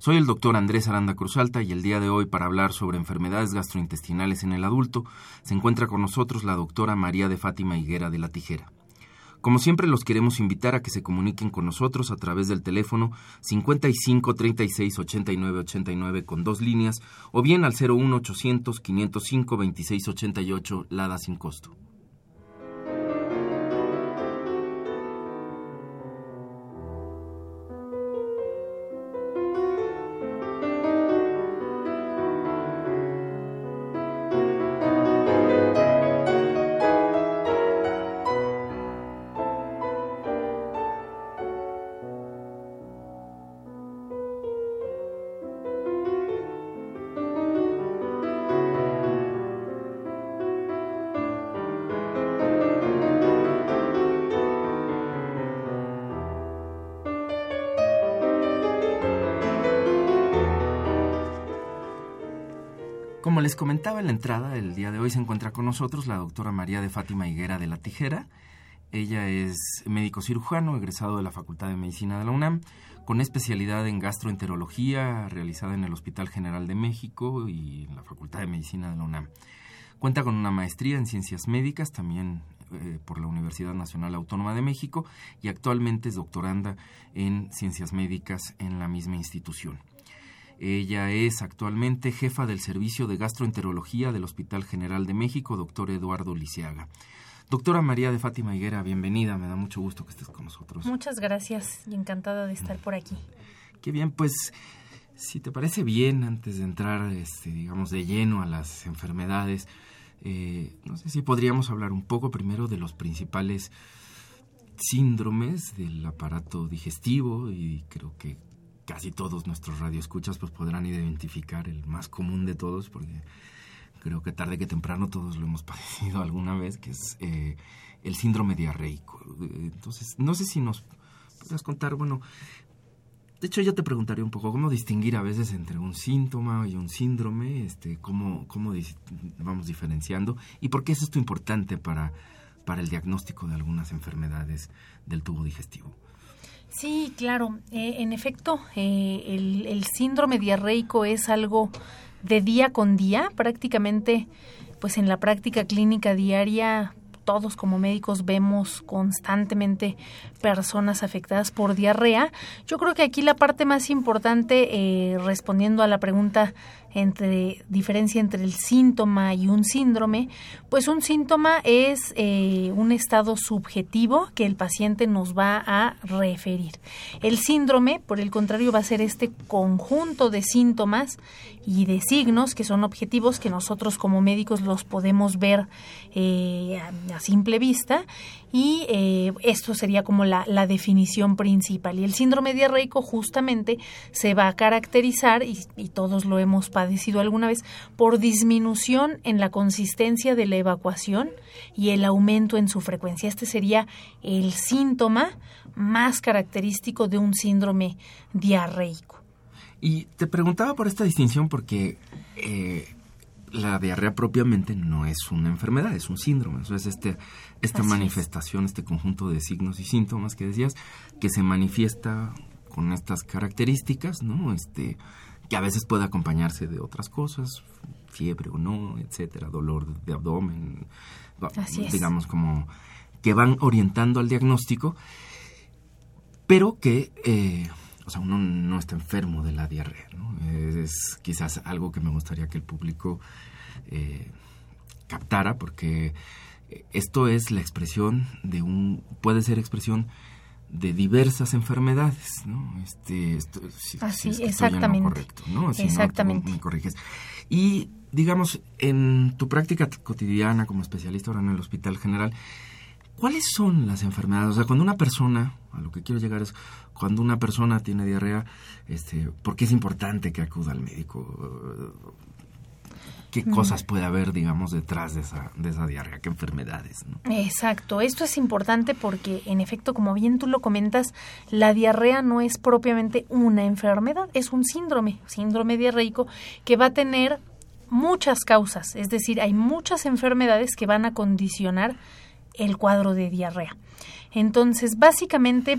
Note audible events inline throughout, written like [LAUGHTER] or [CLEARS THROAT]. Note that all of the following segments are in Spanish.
Soy el doctor Andrés Aranda Cruzalta y el día de hoy para hablar sobre enfermedades gastrointestinales en el adulto se encuentra con nosotros la doctora María de Fátima Higuera de la Tijera. Como siempre los queremos invitar a que se comuniquen con nosotros a través del teléfono 55 36 89 89 con dos líneas o bien al 01 800 505 26 88 Lada sin costo. Como les comentaba en la entrada, el día de hoy se encuentra con nosotros la doctora María de Fátima Higuera de la Tijera. Ella es médico cirujano, egresado de la Facultad de Medicina de la UNAM, con especialidad en gastroenterología realizada en el Hospital General de México y en la Facultad de Medicina de la UNAM. Cuenta con una maestría en ciencias médicas, también eh, por la Universidad Nacional Autónoma de México, y actualmente es doctoranda en ciencias médicas en la misma institución. Ella es actualmente jefa del Servicio de Gastroenterología del Hospital General de México, doctor Eduardo Lisiaga. Doctora María de Fátima Higuera, bienvenida, me da mucho gusto que estés con nosotros. Muchas gracias y encantada de estar por aquí. Qué bien, pues si te parece bien, antes de entrar, este, digamos, de lleno a las enfermedades, eh, no sé si podríamos hablar un poco primero de los principales síndromes del aparato digestivo y creo que casi todos nuestros radioescuchas pues podrán identificar el más común de todos porque creo que tarde que temprano todos lo hemos [LAUGHS] padecido alguna vez que es eh, el síndrome diarreico. Entonces no sé si nos puedes contar bueno de hecho yo te preguntaría un poco cómo distinguir a veces entre un síntoma y un síndrome este cómo cómo vamos diferenciando y por qué es esto importante para para el diagnóstico de algunas enfermedades del tubo digestivo Sí, claro. Eh, en efecto, eh, el, síndrome diarreico es algo de día con día, prácticamente, pues en la práctica clínica diaria todos como médicos vemos constantemente personas afectadas por diarrea. Yo creo que aquí la parte más importante, eh, respondiendo a la pregunta entre diferencia entre el síntoma y un síndrome, pues un síntoma es eh, un estado subjetivo que el paciente nos va a referir. El síndrome, por el contrario, va a ser este conjunto de síntomas y de signos que son objetivos que nosotros como médicos los podemos ver eh, a simple vista y eh, esto sería como la, la, definición principal. Y el síndrome diarreico justamente se va a caracterizar, y, y, todos lo hemos padecido alguna vez, por disminución en la consistencia de la evacuación y el aumento en su frecuencia. Este sería el síntoma más característico de un síndrome diarreico. Y te preguntaba por esta distinción porque eh, la diarrea propiamente no es una enfermedad, es un síndrome. Eso es este, esta Así manifestación, es. este conjunto de signos y síntomas que decías, que se manifiesta con estas características, ¿no? Este, que a veces puede acompañarse de otras cosas, fiebre o no, etcétera, dolor de abdomen, Así digamos como que van orientando al diagnóstico, pero que eh, o sea, uno no está enfermo de la diarrea, ¿no? Es, quizás algo que me gustaría que el público eh, captara, porque esto es la expresión de un, puede ser expresión de diversas enfermedades, ¿no? Este, esto, Así, exactamente. correcto, ¿no? exactamente. me corriges. Y digamos, en tu práctica cotidiana como especialista ahora en el Hospital General, ¿cuáles son las enfermedades? O sea, cuando una persona, a lo que quiero llegar es, cuando una persona tiene diarrea, este, ¿por qué es importante que acuda al médico? qué cosas puede haber, digamos, detrás de esa, de esa diarrea, qué enfermedades. Exacto, esto es importante porque, en efecto, como bien tú lo comentas, la diarrea no es propiamente una enfermedad, es un síndrome, síndrome diarreico, que va a tener muchas causas, es decir, hay muchas enfermedades que van a condicionar el cuadro de diarrea. Entonces, básicamente,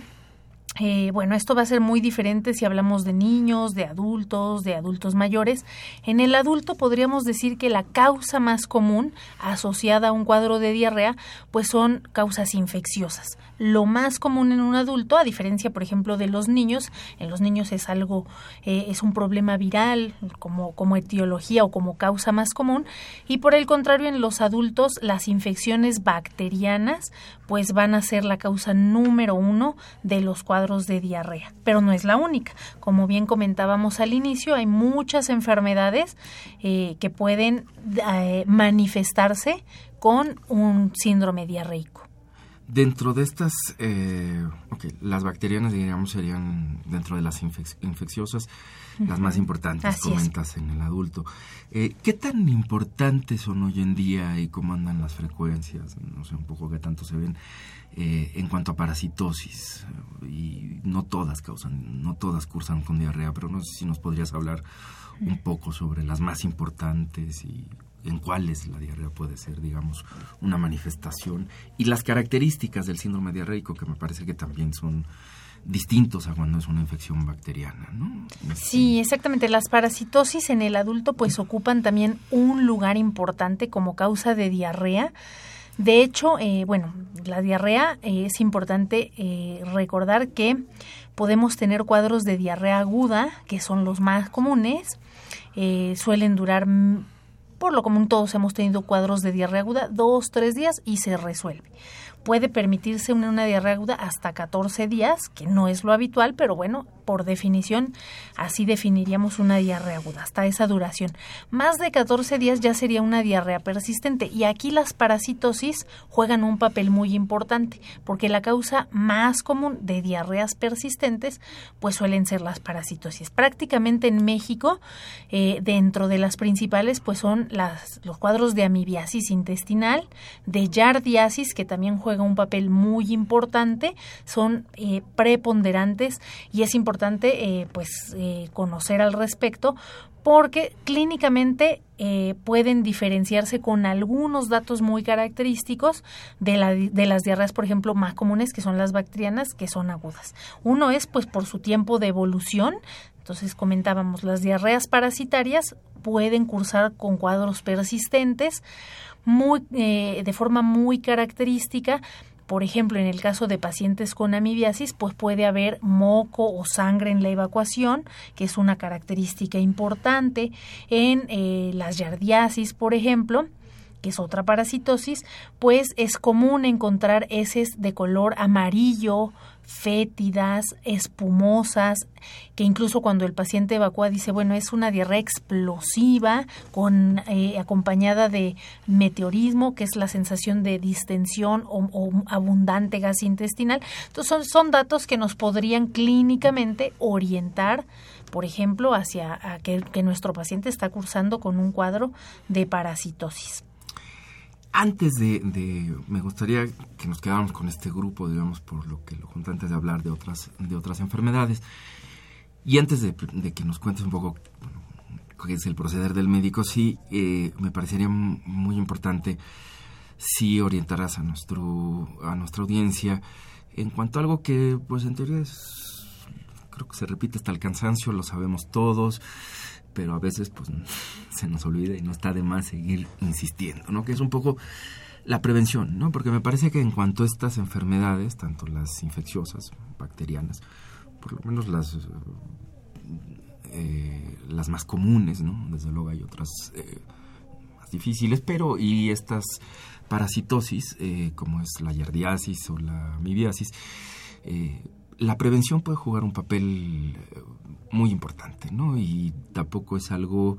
eh, bueno, esto va a ser muy diferente si hablamos de niños, de adultos, de adultos mayores. En el adulto podríamos decir que la causa más común asociada a un cuadro de diarrea, pues son causas infecciosas. Lo más común en un adulto, a diferencia, por ejemplo, de los niños, en los niños es algo, eh, es un problema viral como, como etiología o como causa más común, y por el contrario, en los adultos, las infecciones bacterianas, pues van a ser la causa número uno de los cuadros de diarrea, pero no es la única. Como bien comentábamos al inicio, hay muchas enfermedades eh, que pueden eh, manifestarse con un síndrome diarreico. Dentro de estas, eh, las bacterianas, diríamos, serían dentro de las infecciosas las más importantes, comentas en el adulto. Eh, ¿Qué tan importantes son hoy en día y cómo andan las frecuencias? No sé, un poco qué tanto se ven eh, en cuanto a parasitosis. Y no todas causan, no todas cursan con diarrea, pero no sé si nos podrías hablar un poco sobre las más importantes y en cuáles la diarrea puede ser, digamos, una manifestación y las características del síndrome diarreico que me parece que también son distintos a cuando es una infección bacteriana, ¿no? Sí, exactamente. Las parasitosis en el adulto pues ocupan también un lugar importante como causa de diarrea. De hecho, eh, bueno, la diarrea eh, es importante eh, recordar que podemos tener cuadros de diarrea aguda, que son los más comunes, suelen durar por lo común todos hemos tenido cuadros de diarrea aguda, dos, tres días y se resuelve puede permitirse una, una diarrea aguda hasta 14 días, que no es lo habitual, pero bueno, por definición, así definiríamos una diarrea aguda, hasta esa duración. Más de 14 días ya sería una diarrea persistente y aquí las parasitosis juegan un papel muy importante, porque la causa más común de diarreas persistentes pues suelen ser las parasitosis. Prácticamente en México, eh, dentro de las principales pues son las, los cuadros de amibiasis intestinal, de yardiasis, que también juega un papel muy importante, son eh, preponderantes y es importante eh, pues eh, conocer al respecto porque clínicamente pueden diferenciarse con algunos datos muy característicos de, la, de las diarreas, por ejemplo, más comunes, que son las bacterianas, que son agudas. Uno es, pues, por su tiempo de evolución. Entonces, comentábamos, las diarreas parasitarias pueden cursar con cuadros persistentes muy, eh, de forma muy característica. Por ejemplo, en el caso de pacientes con amibiasis, pues puede haber moco o sangre en la evacuación, que es una característica importante. En eh, las yardiasis, por ejemplo, que es otra parasitosis, pues es común encontrar heces de color amarillo, fétidas, espumosas, que incluso cuando el paciente evacúa dice, bueno, es una diarrea explosiva con eh, acompañada de meteorismo, que es la sensación de distensión o, abundante gas intestinal. Entonces son, son, datos que nos podrían clínicamente orientar, por ejemplo, hacia que, que nuestro paciente está cursando con un cuadro de parasitosis. Antes de, me gustaría que nos quedáramos con este grupo, digamos, por lo que lo junté antes de hablar de otras, de otras enfermedades. Y antes de, que nos cuentes un poco qué es el proceder del médico, sí, eh, me parecería muy importante si orientaras a, nuestro, a nuestra audiencia en cuanto a algo que, pues en teoría es, creo que se repite hasta el cansancio, lo sabemos todos, pero a veces pues [LAUGHS] se nos olvida y no está de más seguir insistiendo, ¿no? Que es un poco la prevención, ¿no? Porque me parece que en cuanto a estas enfermedades, tanto las infecciosas, bacterianas, por lo menos las las más comunes, ¿no? Desde luego hay otras más difíciles, pero y estas parasitosis, como es la yardiasis o la amibiasis, la prevención puede jugar un papel muy importante, ¿no? Y tampoco es algo,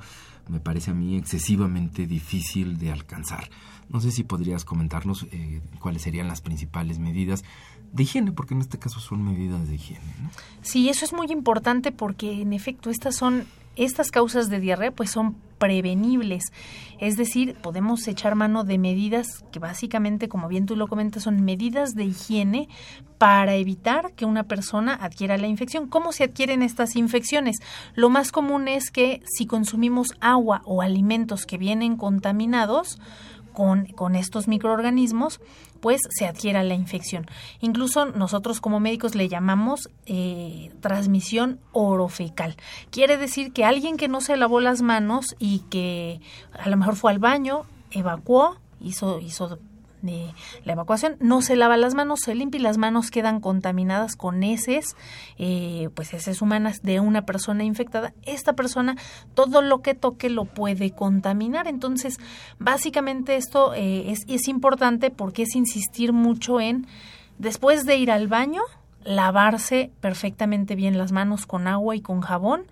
me parece a mí, excesivamente difícil de alcanzar. No sé si podrías comentarnos eh, cuáles serían las principales medidas de higiene, porque en este caso son medidas de higiene. ¿no? Sí, eso es muy importante porque en efecto estas son estas causas de diarrea pues son prevenibles. Es decir, podemos echar mano de medidas que básicamente, como bien tú lo comentas, son medidas de higiene para evitar que una persona adquiera la infección. ¿Cómo se adquieren estas infecciones? Lo más común es que si consumimos agua o alimentos que vienen contaminados, con, con, estos microorganismos, pues se adquiera la infección. Incluso nosotros como médicos le llamamos eh, transmisión orofecal. Quiere decir que alguien que no se lavó las manos y que a lo mejor fue al baño, evacuó, hizo, hizo de la evacuación, no se lava las manos, se limpia y las manos quedan contaminadas con heces, eh, pues heces humanas de una persona infectada. Esta persona, todo lo que toque lo puede contaminar. Entonces, básicamente esto eh, es, es importante porque es insistir mucho en, después de ir al baño, lavarse perfectamente bien las manos con agua y con jabón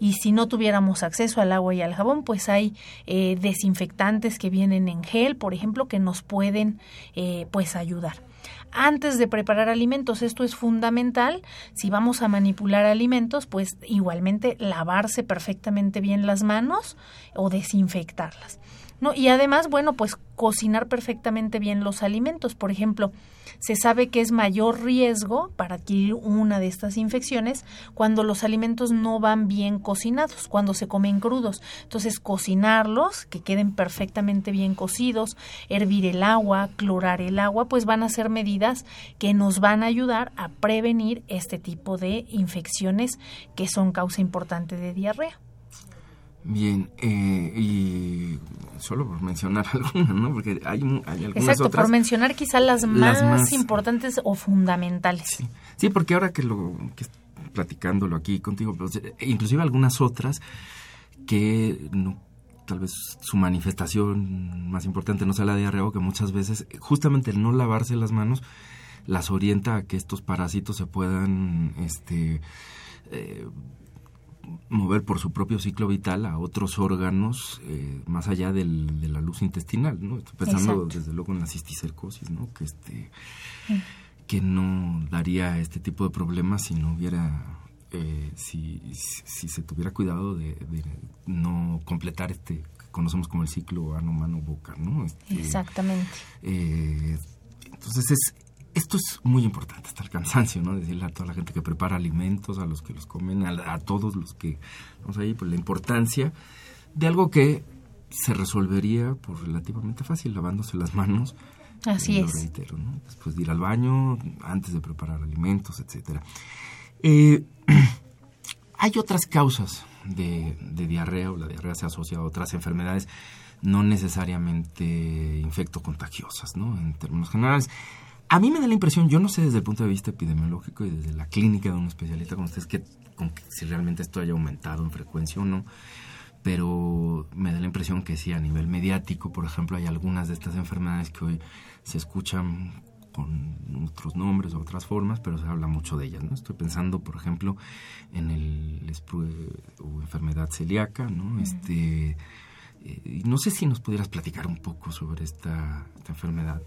y si no tuviéramos acceso al agua y al jabón, pues hay eh, desinfectantes que vienen en gel, por ejemplo, que nos pueden eh, pues ayudar antes de preparar alimentos. Esto es fundamental. Si vamos a manipular alimentos, pues igualmente lavarse perfectamente bien las manos o desinfectarlas. ¿no? Y además, bueno, pues cocinar perfectamente bien los alimentos. Por ejemplo, se sabe que es mayor riesgo para adquirir una de estas infecciones cuando los alimentos no van bien cocinados, cuando se comen crudos. Entonces, cocinarlos, que queden perfectamente bien cocidos, hervir el agua, clorar el agua, pues van a ser medidas que nos van a ayudar a prevenir este tipo de infecciones que son causa importante de diarrea. Bien, eh, y solo por mencionar [LAUGHS] algunas, ¿no? Porque hay, hay algunas Exacto, por mencionar quizá las más, importantes o fundamentales. Sí. porque ahora que lo que platicándolo aquí contigo, pues, eh, inclusive algunas otras que no tal vez su manifestación más importante no sea la diarrea o que muchas veces justamente el no lavarse las manos las orienta a que estos parásitos se puedan este eh, mover por su propio ciclo vital a otros órganos eh, más allá del, de la luz intestinal, ¿no? Estoy pensando desde luego en la cisticercosis, ¿no? Que este que no daría este tipo de problemas si no hubiera eh, si, si, se tuviera cuidado de, no completar este que conocemos como el ciclo ano mano boca, ¿no? Este, Exactamente. Eh, entonces es esto es muy importante hasta el cansancio, ¿no? Decirle a toda la gente que prepara alimentos, a los que los comen, a, todos los que vamos ahí, pues la importancia de algo que se resolvería por relativamente fácil, lavándose las manos. Así es. Reitero, ¿no? Después de ir al baño, antes de preparar alimentos, etcétera. Eh, [CLEARS THROAT] hay otras causas de, de diarrea o la diarrea se asocia a otras enfermedades no necesariamente infectocontagiosas, ¿no? En términos generales. A mí me da la impresión, yo no sé desde el punto de vista epidemiológico y desde la clínica de un especialista como ustedes, que, con si realmente esto haya aumentado en frecuencia o no, pero me da la impresión que sí, a nivel mediático, por ejemplo, hay algunas de estas enfermedades que hoy se escuchan con otros nombres o otras formas, pero se habla mucho de ellas, ¿no? Estoy pensando, por ejemplo, en el o enfermedad celíaca, ¿no? Este, eh, no sé si nos pudieras platicar un poco sobre esta, esta enfermedad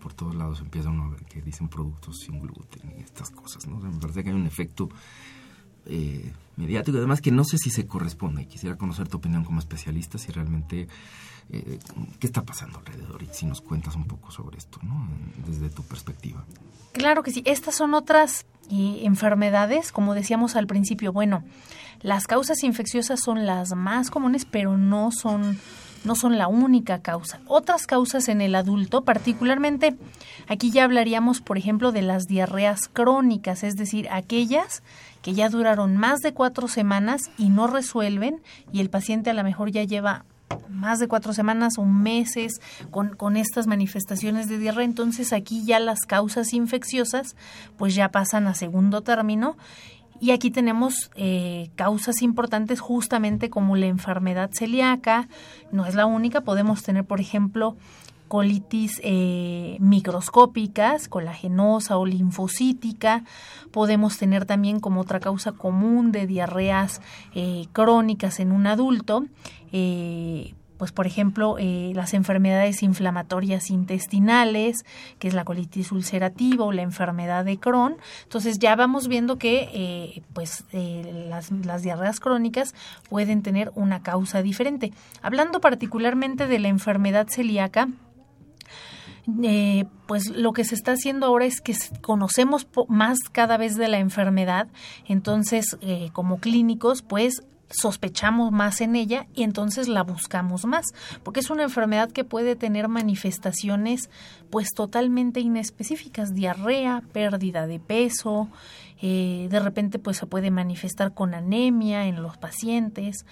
por todos lados empieza uno a ver que dicen productos sin gluten y estas cosas, ¿no? me parece que hay un efecto eh, mediático, además que no sé si se corresponde. Quisiera conocer tu opinión como especialista, si realmente eh, qué está pasando alrededor y si nos cuentas un poco sobre esto, ¿no? Desde tu perspectiva. Claro que sí. Estas son otras eh, enfermedades, como decíamos al principio. Bueno, las causas infecciosas son las más comunes, pero no son no son la única causa. Otras causas en el adulto, particularmente, aquí ya hablaríamos, por ejemplo, de las diarreas crónicas, es decir, aquellas que ya duraron más de cuatro semanas y no resuelven y el paciente a lo mejor ya lleva más de cuatro semanas o meses con, con estas manifestaciones de diarrea, entonces aquí ya las causas infecciosas pues ya pasan a segundo término y aquí tenemos eh, causas importantes justamente como la enfermedad celíaca, no es la única, podemos tener por ejemplo colitis eh, microscópicas, colagenosa o linfocítica. Podemos tener también como otra causa común de diarreas eh, crónicas en un adulto, pues por ejemplo eh, las enfermedades inflamatorias intestinales, que es la colitis ulcerativa o la enfermedad de Crohn. Entonces ya vamos viendo que eh, pues eh, las, las, diarreas crónicas pueden tener una causa diferente. Hablando particularmente de la enfermedad celíaca, pues lo que se está haciendo ahora es que conocemos más cada vez de la enfermedad, entonces como clínicos pues sospechamos más en ella y entonces la buscamos más, porque es una enfermedad que puede tener manifestaciones pues totalmente inespecíficas, diarrea, pérdida de peso, eh, de repente pues se puede manifestar con anemia en los pacientes,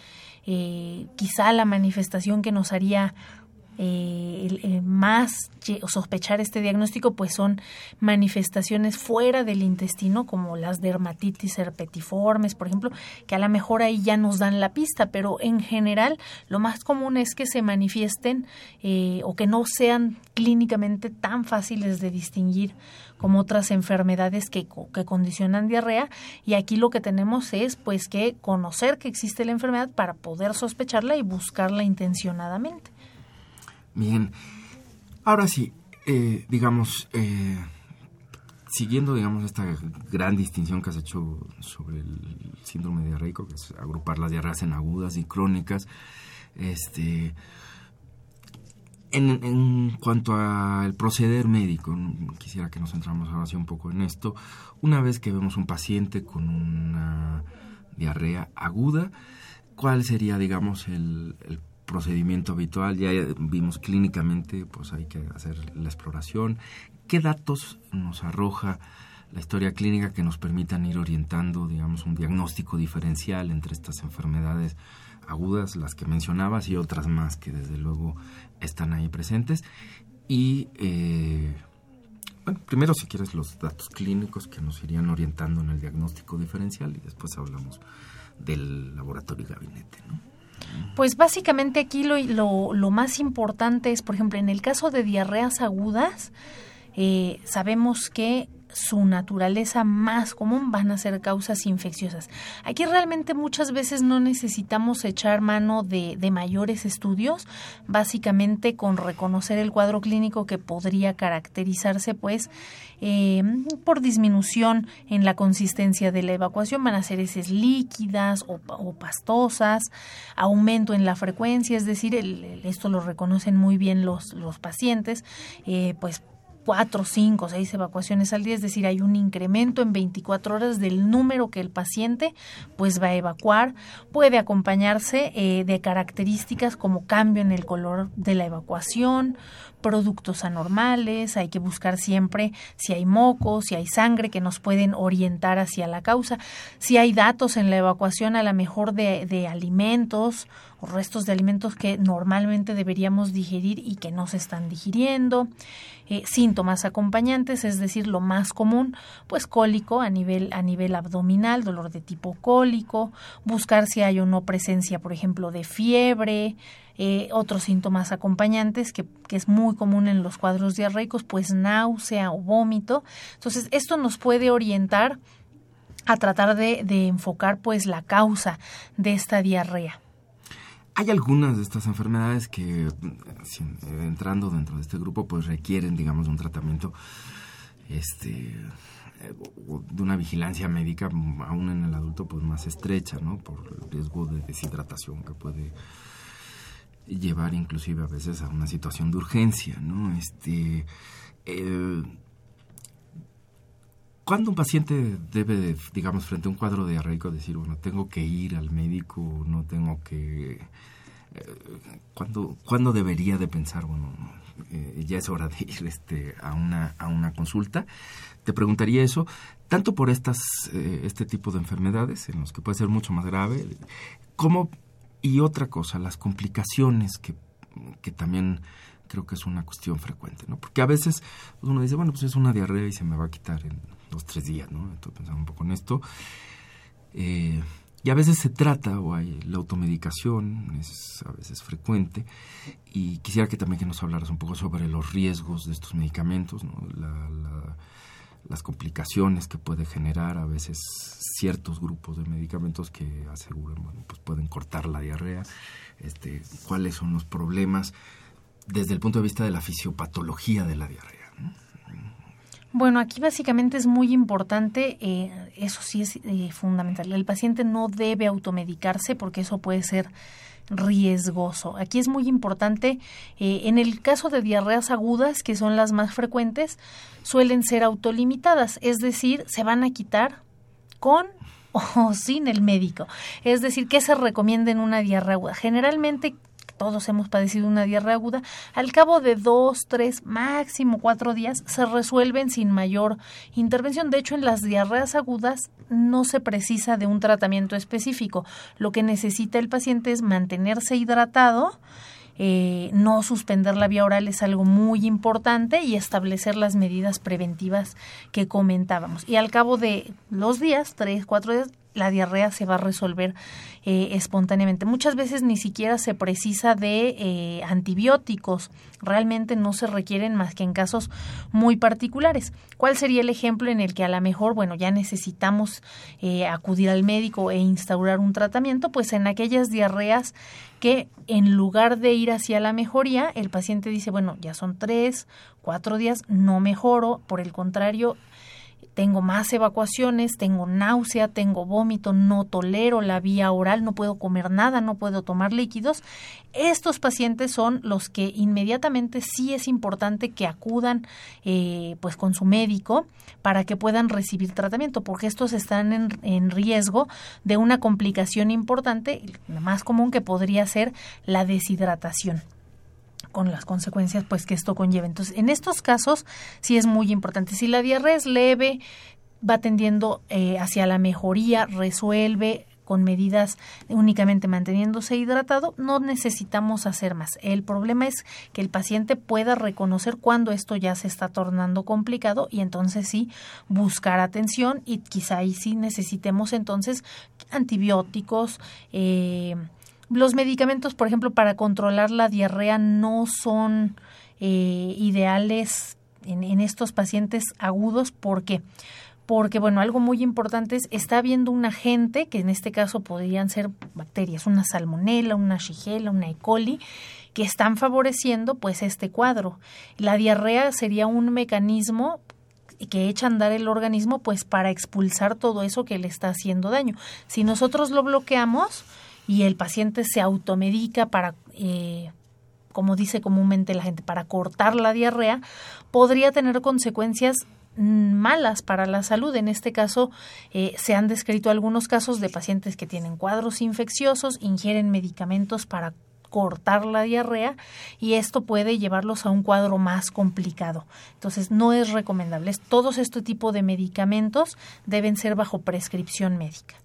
eh, quizá la manifestación que nos haría eh, eh, más sospechar este diagnóstico pues son manifestaciones fuera del intestino como las dermatitis herpetiformes por ejemplo que a lo mejor ahí ya nos dan la pista pero en general lo más común es que se manifiesten eh, o que no sean clínicamente tan fáciles de distinguir como otras enfermedades que, que condicionan diarrea y aquí lo que tenemos es pues que conocer que existe la enfermedad para poder sospecharla y buscarla intencionadamente. Bien, ahora sí, eh, digamos, eh, siguiendo, digamos, esta gran distinción que has hecho sobre el síndrome diarreico, que es agrupar las diarreas en agudas y crónicas, este, en, en cuanto al proceder médico, quisiera que nos centramos ahora sí un poco en esto. Una vez que vemos un paciente con una diarrea aguda, ¿cuál sería, digamos, el, el procedimiento habitual, ya vimos clínicamente, pues hay que hacer la exploración. ¿Qué datos nos arroja la historia clínica que nos permitan ir orientando, digamos, un diagnóstico diferencial entre estas enfermedades agudas, las que mencionabas, y otras más que desde luego están ahí presentes? Y, eh, bueno, primero si quieres los datos clínicos que nos irían orientando en el diagnóstico diferencial y después hablamos del laboratorio y gabinete, ¿no? Pues básicamente aquí lo, lo, más importante es, por ejemplo, en el caso de diarreas agudas, eh, sabemos que su naturaleza más común van a ser causas infecciosas. Aquí realmente muchas veces no necesitamos echar mano de, mayores estudios, básicamente con reconocer el cuadro clínico que podría caracterizarse pues eh, por disminución en la consistencia de la evacuación, van a ser heces líquidas o, pastosas, aumento en la frecuencia, es decir, esto lo reconocen muy bien los, los pacientes, eh, pues cuatro, cinco, seis evacuaciones al día, es decir, hay un incremento en 24 horas del número que el paciente pues va a evacuar. Puede acompañarse eh, de características como cambio en el color de la evacuación, productos anormales, hay que buscar siempre si hay mocos, si hay sangre que nos pueden orientar hacia la causa, si hay datos en la evacuación a lo mejor de, de alimentos o restos de alimentos que normalmente deberíamos digerir y que no se están digiriendo. Eh, síntomas acompañantes, es decir, lo más común, pues cólico a nivel, a nivel abdominal, dolor de tipo cólico, buscar si hay o no presencia, por ejemplo, de fiebre, eh, otros síntomas acompañantes que, es muy común en los cuadros diarreicos, pues náusea o vómito. Entonces, esto nos puede orientar a tratar de, enfocar pues la causa de esta diarrea. Hay algunas de estas enfermedades que, entrando dentro de este grupo, pues requieren, digamos, un tratamiento este, de una vigilancia médica, aún en el adulto, pues más estrecha, ¿no? Por el riesgo de deshidratación que puede llevar inclusive a veces a una situación de urgencia, ¿no? Este, eh, ¿Cuándo un paciente debe, digamos, frente a un cuadro diarreico decir, bueno, tengo que ir al médico, no tengo que... Eh, ¿cuándo, ¿Cuándo debería de pensar, bueno, eh, ya es hora de ir este, a, una, a una consulta? Te preguntaría eso, tanto por estas, eh, este tipo de enfermedades, en los que puede ser mucho más grave, como Y otra cosa, las complicaciones que, que también creo que es una cuestión frecuente, ¿no? Porque a veces uno dice, bueno, pues es una diarrea y se me va a quitar en dos, tres días, ¿no? Estoy pensando un poco en esto. Eh, y a veces se trata, o hay la automedicación, es a veces frecuente, y quisiera que también que nos hablaras un poco sobre los riesgos de estos medicamentos, ¿no? Las complicaciones que puede generar a veces ciertos grupos de medicamentos que aseguran, bueno, pues pueden cortar la diarrea, este, cuáles son los problemas desde el punto de vista de la fisiopatología de la diarrea. Bueno, aquí básicamente es muy importante, eh, eso sí es eh, fundamental. El paciente no debe automedicarse porque eso puede ser riesgoso. Aquí es muy importante, eh, en el caso de diarreas agudas, que son las más frecuentes, suelen ser autolimitadas, es decir, se van a quitar con [LAUGHS] o sin el médico. Es decir, ¿qué se recomienda en una diarrea aguda? Generalmente todos hemos padecido una diarrea aguda, al cabo de dos, tres, máximo cuatro días se resuelven sin mayor intervención. De hecho, en las diarreas agudas no se precisa de un tratamiento específico. Lo que necesita el paciente es mantenerse hidratado, eh, no suspender la vía oral es algo muy importante y establecer las medidas preventivas que comentábamos. Y al cabo de los días, tres, cuatro días, la diarrea se va a resolver eh, espontáneamente. Muchas veces ni siquiera se precisa de eh, antibióticos, realmente no se requieren más que en casos muy particulares. ¿Cuál sería el ejemplo en el que a lo mejor, bueno, ya necesitamos eh, acudir al médico e instaurar un tratamiento? Pues en aquellas diarreas que en lugar de ir hacia la mejoría, el paciente dice, bueno, ya son tres, cuatro días, no mejoro, por el contrario, tengo más evacuaciones, tengo náusea, tengo vómito, no tolero la vía oral, no puedo comer nada, no puedo tomar líquidos. Estos pacientes son los que inmediatamente sí es importante que acudan eh, pues con su médico para que puedan recibir tratamiento, porque estos están en, riesgo de una complicación importante, la más común que podría ser la deshidratación con las consecuencias pues que esto conlleva. Entonces, en estos casos sí es muy importante. Si la diarrea es leve, va tendiendo eh, hacia la mejoría, resuelve con medidas únicamente manteniéndose hidratado, no necesitamos hacer más. El problema es que el paciente pueda reconocer cuando esto ya se está tornando complicado y entonces sí buscar atención y quizá ahí sí necesitemos entonces antibióticos, eh, los medicamentos, por ejemplo, para controlar la diarrea no son eh, ideales en, en, estos pacientes agudos. ¿Por qué? Porque, bueno, algo muy importante es, está habiendo un agente, que en este caso podrían ser bacterias, una salmonela, una shigella, una E. coli, que están favoreciendo pues este cuadro. La diarrea sería un mecanismo que echa a andar el organismo pues para expulsar todo eso que le está haciendo daño. Si nosotros lo bloqueamos, y el paciente se automedica para, eh, como dice comúnmente la gente, para cortar la diarrea, podría tener consecuencias mm, malas para la salud. En este caso, eh, se han descrito algunos casos de pacientes que tienen cuadros infecciosos, ingieren medicamentos para cortar la diarrea y esto puede llevarlos a un cuadro más complicado. Entonces, no es recomendable. Todos este tipo de medicamentos deben ser bajo prescripción médica.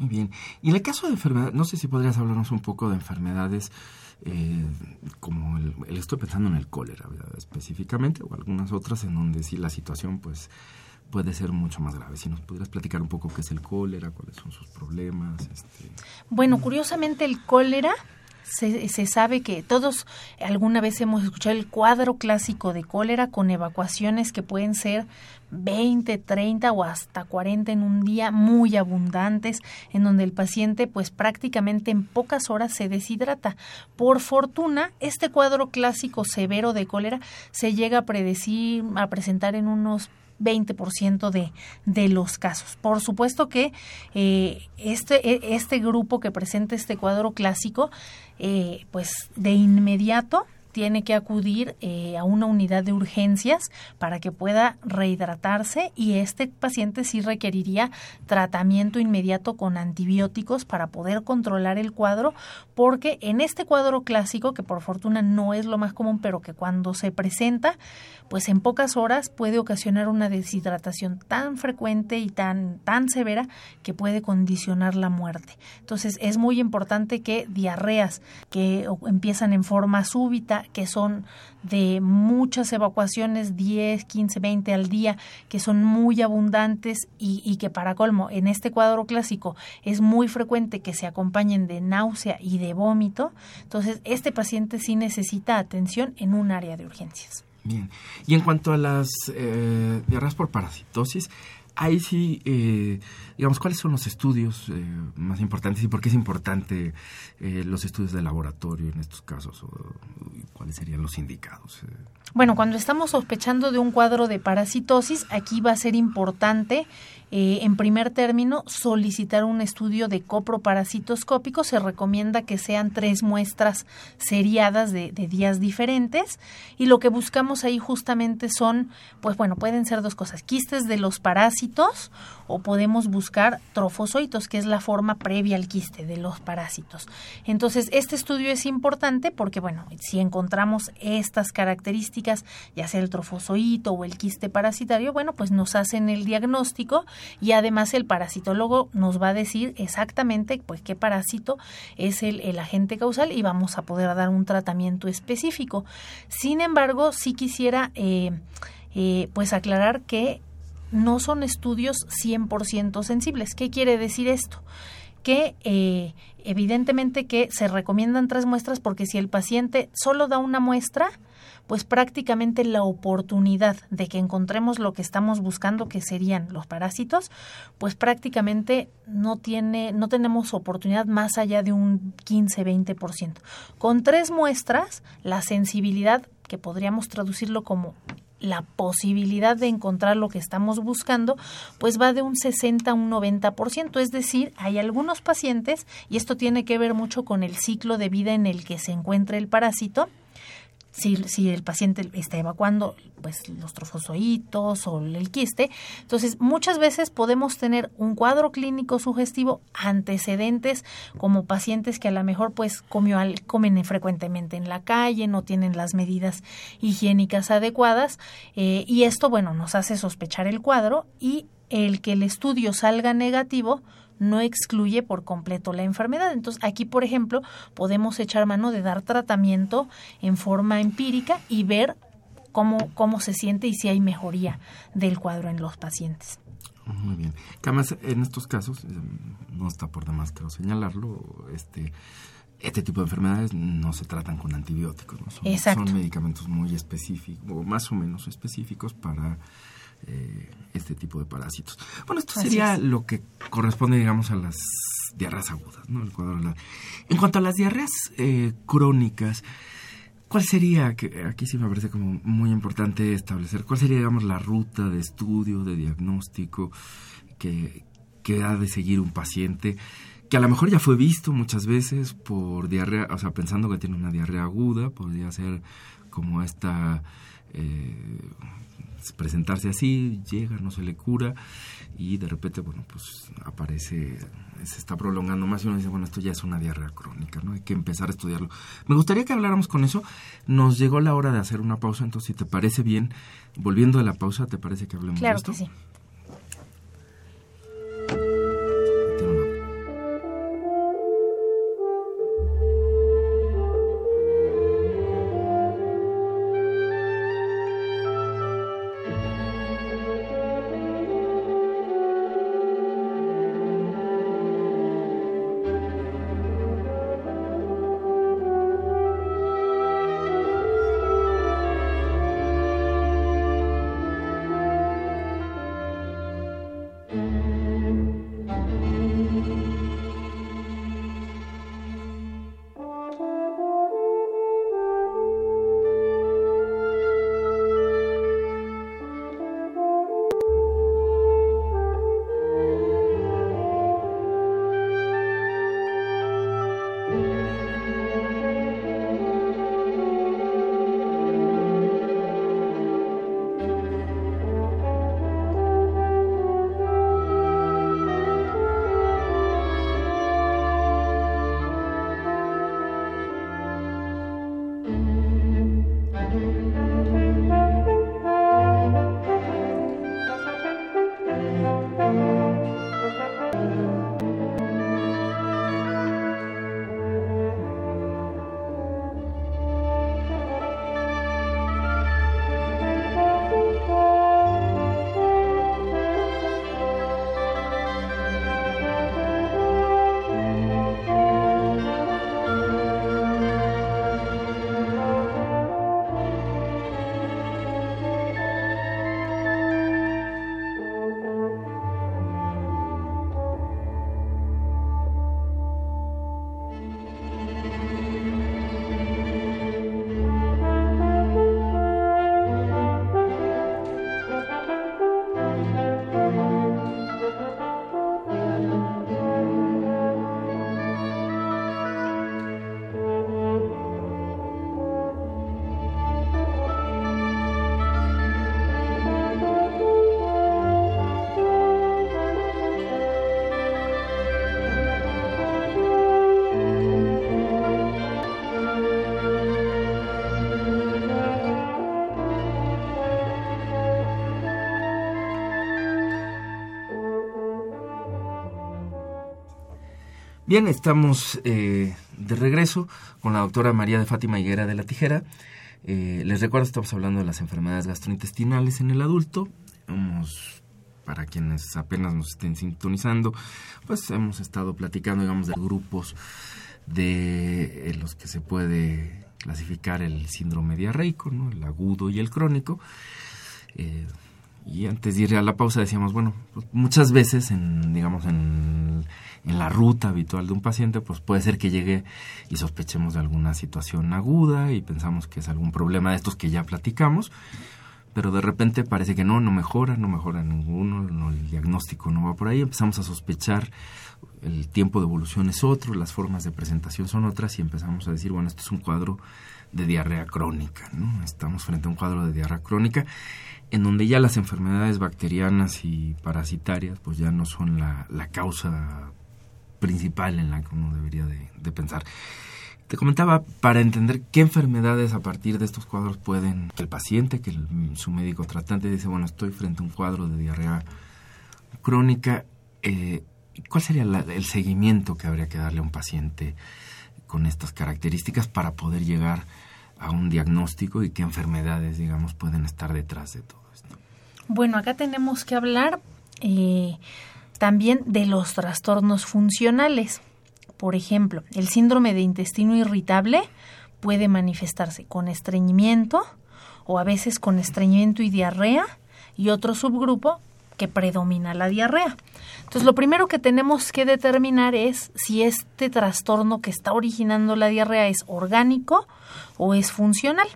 Muy bien. Y en el caso de enfermedades, no sé si podrías hablarnos un poco de enfermedades eh, como el, estoy pensando en el cólera específicamente o algunas otras en donde sí la situación pues puede ser mucho más grave. Si nos pudieras platicar un poco qué es el cólera, cuáles son sus problemas. Este... Bueno, curiosamente el cólera se, sabe que todos alguna vez hemos escuchado el cuadro clásico de cólera con evacuaciones que pueden ser 20, 30 o hasta 40 en un día muy abundantes en donde el paciente pues prácticamente en pocas horas se deshidrata. Por fortuna, este cuadro clásico severo de cólera se llega a predecir, a presentar en unos 20% de, de los casos. Por supuesto que eh, este, e, este grupo que presenta este cuadro clásico, eh, pues de inmediato tiene que acudir eh, a una unidad de urgencias para que pueda rehidratarse y este paciente sí requeriría tratamiento inmediato con antibióticos para poder controlar el cuadro porque en este cuadro clásico que por fortuna no es lo más común pero que cuando se presenta pues en pocas horas puede ocasionar una deshidratación tan frecuente y tan tan severa que puede condicionar la muerte. Entonces es muy importante que diarreas que empiezan en forma súbita que son de muchas evacuaciones, 10, 15, 20 al día, que son muy abundantes y, que para colmo, en este cuadro clásico es muy frecuente que se acompañen de náusea y de vómito. Entonces, este paciente sí necesita atención en un área de urgencias. Bien. Y en cuanto a las eh, diarreas por parasitosis, ahí sí, eh, digamos, ¿cuáles son los estudios eh, más importantes y por qué es importante eh, los estudios de laboratorio en estos casos? ¿Cuáles serían los indicados? Bueno, cuando estamos sospechando de un cuadro de parasitosis, aquí va a ser importante eh, en primer término, solicitar un estudio de coproparasitoscópico. Se recomienda que sean tres muestras seriadas de, días diferentes. Y lo que buscamos ahí justamente son, pues bueno, pueden ser dos cosas, quistes de los parásitos o podemos buscar trofozoitos, que es la forma previa al quiste de los parásitos. Entonces, este estudio es importante porque, bueno, si encontramos estas características, ya sea el trofozoito o el quiste parasitario, bueno, pues nos hacen el diagnóstico y además el parasitólogo nos va a decir exactamente pues qué parásito es el, el agente causal y vamos a poder dar un tratamiento específico. Sin embargo, sí quisiera eh, eh, pues aclarar que no son estudios 100% sensibles. ¿Qué quiere decir esto? Que eh, evidentemente que se recomiendan tres muestras porque si el paciente solo da una muestra, pues prácticamente la oportunidad de que encontremos lo que estamos buscando, que serían los parásitos, pues prácticamente no tiene, no tenemos oportunidad más allá de un 15-20%. Con tres muestras, la sensibilidad, que podríamos traducirlo como la posibilidad de encontrar lo que estamos buscando, pues va de un 60 a un 90%. Es decir, hay algunos pacientes, y esto tiene que ver mucho con el ciclo de vida en el que se encuentra el parásito, si, si el paciente está evacuando pues los trofozoitos o el quiste. Entonces, muchas veces podemos tener un cuadro clínico sugestivo, antecedentes como pacientes que a lo mejor pues comió, comen frecuentemente en la calle, no tienen las medidas higiénicas adecuadas eh, y esto, bueno, nos hace sospechar el cuadro y el que el estudio salga negativo no excluye por completo la enfermedad. Entonces, aquí, por ejemplo, podemos echar mano de dar tratamiento en forma empírica y ver cómo, cómo se siente y si hay mejoría del cuadro en los pacientes. Muy bien. Que además, en estos casos, eh, no está por demás quiero señalarlo, este este tipo de enfermedades no se tratan con antibióticos, ¿no? son, son medicamentos muy específicos, o más o menos específicos para eh, este tipo de parásitos. Bueno, esto sería lo que corresponde, digamos, a las diarreas agudas, ¿no? El cuadro En cuanto a las diarreas eh, crónicas, ¿cuál sería, que aquí sí me parece como muy importante establecer, cuál sería, digamos, la ruta de estudio, de diagnóstico que, que ha de seguir un paciente? que a lo mejor ya fue visto muchas veces por diarrea, o sea, pensando que tiene una diarrea aguda, podría ser como esta eh, presentarse así, llega, no se le cura y de repente, bueno, pues aparece, se está prolongando más y uno dice, bueno, esto ya es una diarrea crónica, ¿no? Hay que empezar a estudiarlo. Me gustaría que habláramos con eso. Nos llegó la hora de hacer una pausa, entonces si te parece bien, volviendo de la pausa, ¿te parece que hablemos de esto? Que sí. Bien, estamos eh, de regreso con la doctora María de Fátima Higuera de la Tijera. Eh, les recuerdo, estamos hablando de las enfermedades gastrointestinales en el adulto. Hemos, para quienes apenas nos estén sintonizando, pues hemos estado platicando, digamos, de grupos de los que se puede clasificar el síndrome diarreico, ¿no? el agudo y el crónico. Eh, y antes de ir a la pausa decíamos, bueno, pues muchas veces en, digamos, en, la ruta habitual de un paciente, pues puede ser que llegue y sospechemos de alguna situación aguda y pensamos que es algún problema de estos que ya platicamos, pero de repente parece que no, no mejora, no mejora ninguno, no, el diagnóstico no va por ahí, empezamos a sospechar, el tiempo de evolución es otro, las formas de presentación son otras y empezamos a decir, bueno, esto es un cuadro de diarrea crónica, ¿no? Estamos frente a un cuadro de diarrea crónica en donde ya las enfermedades bacterianas y parasitarias pues ya no son la, causa principal en la que uno debería de, pensar. Te comentaba para entender qué enfermedades a partir de estos cuadros pueden, el paciente, que su médico tratante dice, bueno, estoy frente a un cuadro de diarrea crónica, eh, ¿cuál sería el seguimiento que habría que darle a un paciente con estas características para poder llegar un diagnóstico y qué enfermedades, digamos, pueden estar detrás de todo esto. Bueno, acá tenemos que hablar eh, también de los trastornos funcionales. Por ejemplo, el síndrome de intestino irritable puede manifestarse con estreñimiento o a veces con estreñimiento y diarrea y otro subgrupo que predomina la diarrea. Entonces, lo primero que tenemos que determinar es si este trastorno que está originando la diarrea es orgánico o es funcional.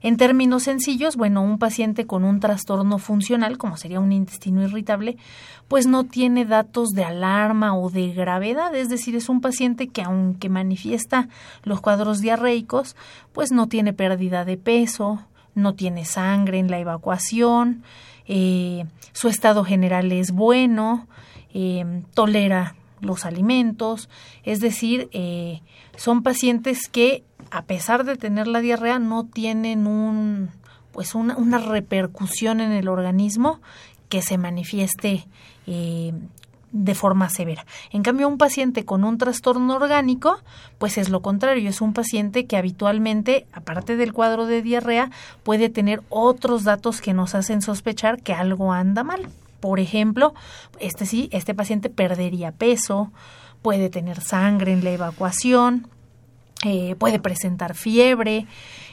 En términos sencillos, bueno, un paciente con un trastorno funcional, como sería un intestino irritable, pues no tiene datos de alarma o de gravedad, es decir, es un paciente que aunque manifiesta los cuadros diarreicos, pues no tiene pérdida de peso, no tiene sangre en la evacuación, eh, su estado general es bueno, eh, tolera los alimentos, es decir, eh, son pacientes que a pesar de tener la diarrea no tienen un pues una, una repercusión en el organismo que se manifieste eh, de forma severa. En cambio, un paciente con un trastorno orgánico, pues es lo contrario, es un paciente que habitualmente, aparte del cuadro de diarrea, puede tener otros datos que nos hacen sospechar que algo anda mal. Por ejemplo, este sí, este paciente perdería peso, puede tener sangre en la evacuación, eh, puede presentar fiebre,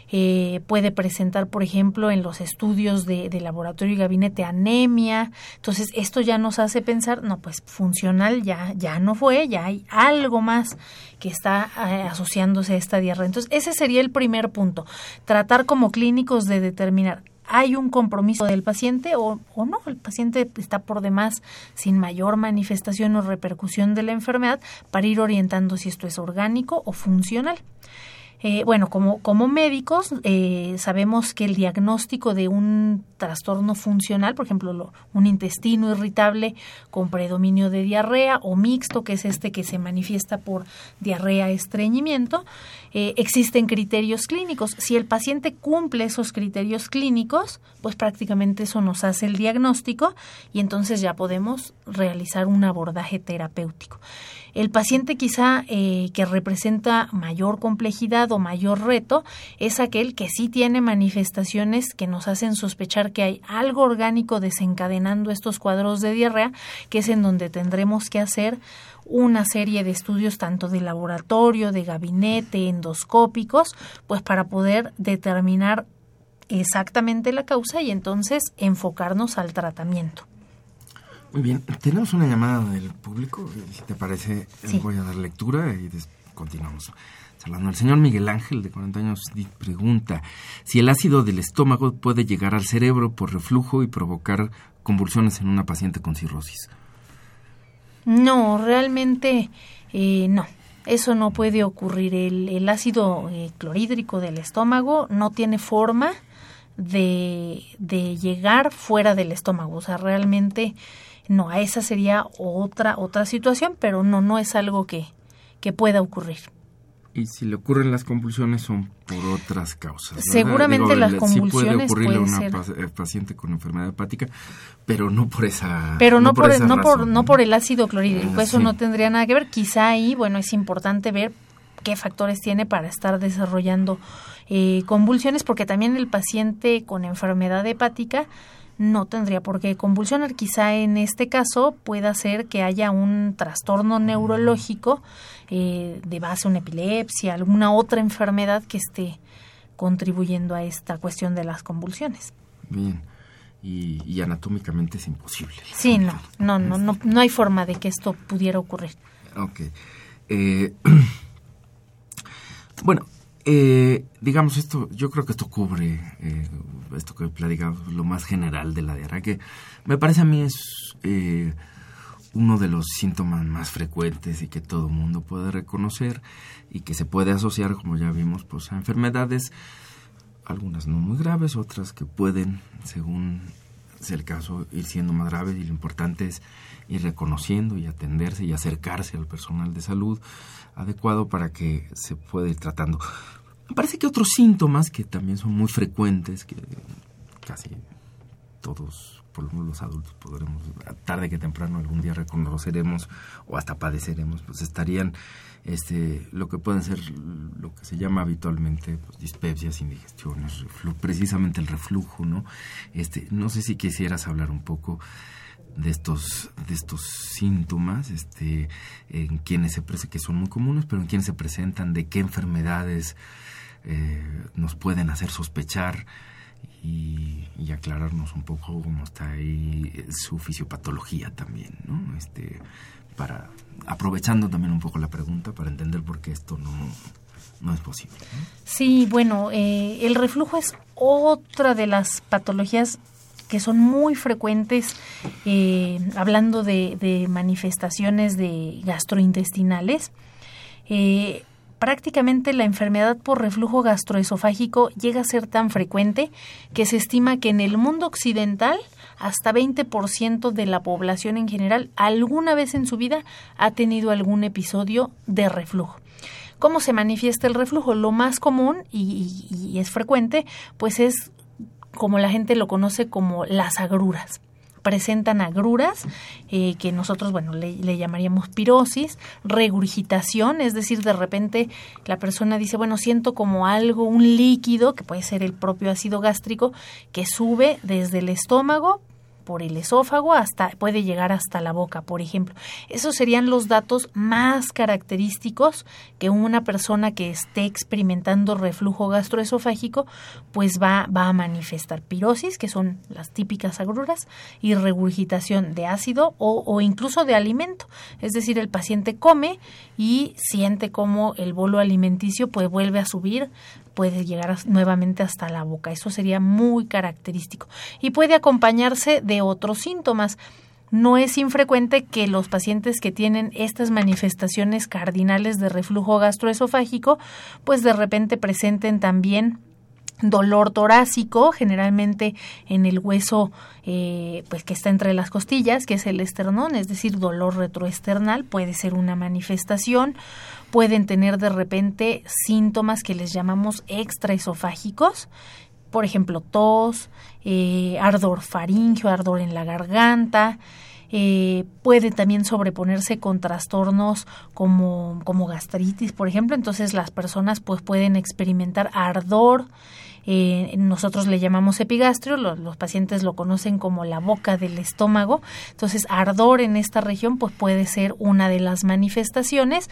eh, puede presentar, por ejemplo, en los estudios de, laboratorio y gabinete anemia. Entonces, esto ya nos hace pensar, no, pues funcional ya, ya no fue, ya hay algo más que está eh, asociándose a esta diarrea. Entonces, ese sería el primer punto, tratar como clínicos de determinar hay un compromiso del paciente o, o, no, el paciente está por demás sin mayor manifestación o repercusión de la enfermedad para ir orientando si esto es orgánico o funcional. Eh, bueno, como, como médicos eh, sabemos que el diagnóstico de un trastorno funcional, por ejemplo, un intestino irritable con predominio de diarrea o mixto, que es este que se manifiesta por diarrea, estreñimiento, eh, existen criterios clínicos. Si el paciente cumple esos criterios clínicos, pues prácticamente eso nos hace el diagnóstico y entonces ya podemos realizar un abordaje terapéutico. El paciente quizá eh, que representa mayor complejidad o mayor reto es aquel que sí tiene manifestaciones que nos hacen sospechar que hay algo orgánico desencadenando estos cuadros de diarrea, que es en donde tendremos que hacer una serie de estudios tanto de laboratorio, de gabinete, endoscópicos, pues para poder determinar exactamente la causa y entonces enfocarnos al tratamiento. Muy bien, tenemos una llamada del público, si te parece, voy a dar lectura y continuamos. El señor Miguel Ángel, de 40 años, pregunta si el ácido del estómago puede llegar al cerebro por reflujo y provocar convulsiones en una paciente con cirrosis. No, realmente eh, no. Eso no puede ocurrir. El, ácido eh, clorhídrico del estómago no tiene forma de, de llegar fuera del estómago. O sea, realmente no, a esa sería otra, otra situación, pero no, no es algo que, que pueda ocurrir. Y si le ocurren las convulsiones son por otras causas. Seguramente las convulsiones sí puede ocurrirle a una ser. paciente con enfermedad hepática, pero no por esa Pero no, por, esa no, por, razón, no por el ácido clorhídrico, Ah, eso sí. no tendría nada que ver. Quizá ahí, bueno, es importante ver qué factores tiene para estar desarrollando eh, convulsiones, porque también el paciente con enfermedad hepática no tendría por qué convulsionar. Quizá en este caso pueda ser que haya un trastorno neurológico eh, de base, una epilepsia, alguna otra enfermedad que esté contribuyendo a esta cuestión de las convulsiones. Bien. Y, y anatómicamente es imposible. Sí, no, no, no, no, no hay forma de que esto pudiera ocurrir. Ok. Eh, [CLEARS THROAT] bueno, eh, digamos esto, yo creo que esto cubre eh, esto que he platicado, lo más general de la diarrea, que me parece a mí es eh, uno de los síntomas más frecuentes y que todo mundo puede reconocer y que se puede asociar, como ya vimos, pues a enfermedades, algunas no muy graves, otras que pueden, según sea el caso, ir siendo más graves y lo importante es ir reconociendo y atenderse y acercarse al personal de salud adecuado para que se pueda ir tratando. Me parece que otros síntomas que también son muy frecuentes, que casi todos, por lo menos los adultos, podremos, tarde que temprano algún día reconoceremos o hasta padeceremos, pues estarían este, lo que pueden ser lo que se llama habitualmente pues, dispepsias, indigestiones, precisamente el reflujo, ¿no? Este, no sé si quisieras hablar un poco de estos de estos síntomas este en quienes se prese- que son muy comunes pero en quienes se presentan de qué enfermedades eh, nos pueden hacer sospechar y, aclararnos un poco cómo está ahí eh, su fisiopatología también no este para aprovechando también un poco la pregunta para entender por qué esto no no es posible. Sí, bueno, eh, el reflujo es otra de las patologías que son muy frecuentes, eh, hablando de, de manifestaciones de gastrointestinales. Eh, prácticamente la enfermedad por reflujo gastroesofágico llega a ser tan frecuente que se estima que en el mundo occidental hasta 20% de la población en general alguna vez en su vida ha tenido algún episodio de reflujo. ¿Cómo se manifiesta el reflujo? Lo más común y, y- y es frecuente, pues es como la gente lo conoce como las agruras. Presentan agruras eh, que nosotros, bueno, le, le llamaríamos pirosis, regurgitación, es decir, de repente la persona dice, bueno, siento como algo, un líquido, que puede ser el propio ácido gástrico, que sube desde el estómago por el esófago hasta puede llegar hasta la boca, por ejemplo. Esos serían los datos más característicos que una persona que esté experimentando reflujo gastroesofágico pues va, va a manifestar pirosis, que son las típicas agruras, y regurgitación de ácido o, incluso de alimento. Es decir, el paciente come y siente como el bolo alimenticio pues vuelve a subir puede llegar nuevamente hasta la boca. Eso sería muy característico. Y puede acompañarse de otros síntomas. No es infrecuente que los pacientes que tienen estas manifestaciones cardinales de reflujo gastroesofágico, pues de repente presenten también dolor torácico, generalmente en el hueso eh, pues que está entre las costillas, que es el esternón, es decir, dolor retroesternal, puede ser una manifestación, pueden tener de repente síntomas que les llamamos extraesofágicos, por ejemplo, tos, eh, ardor faríngeo, ardor en la garganta, eh, puede también sobreponerse con trastornos como, como gastritis, por ejemplo. Entonces las personas pues pueden experimentar ardor. Eh, nosotros le llamamos epigastrio, los, pacientes lo conocen como la boca del estómago. Entonces ardor en esta región pues puede ser una de las manifestaciones.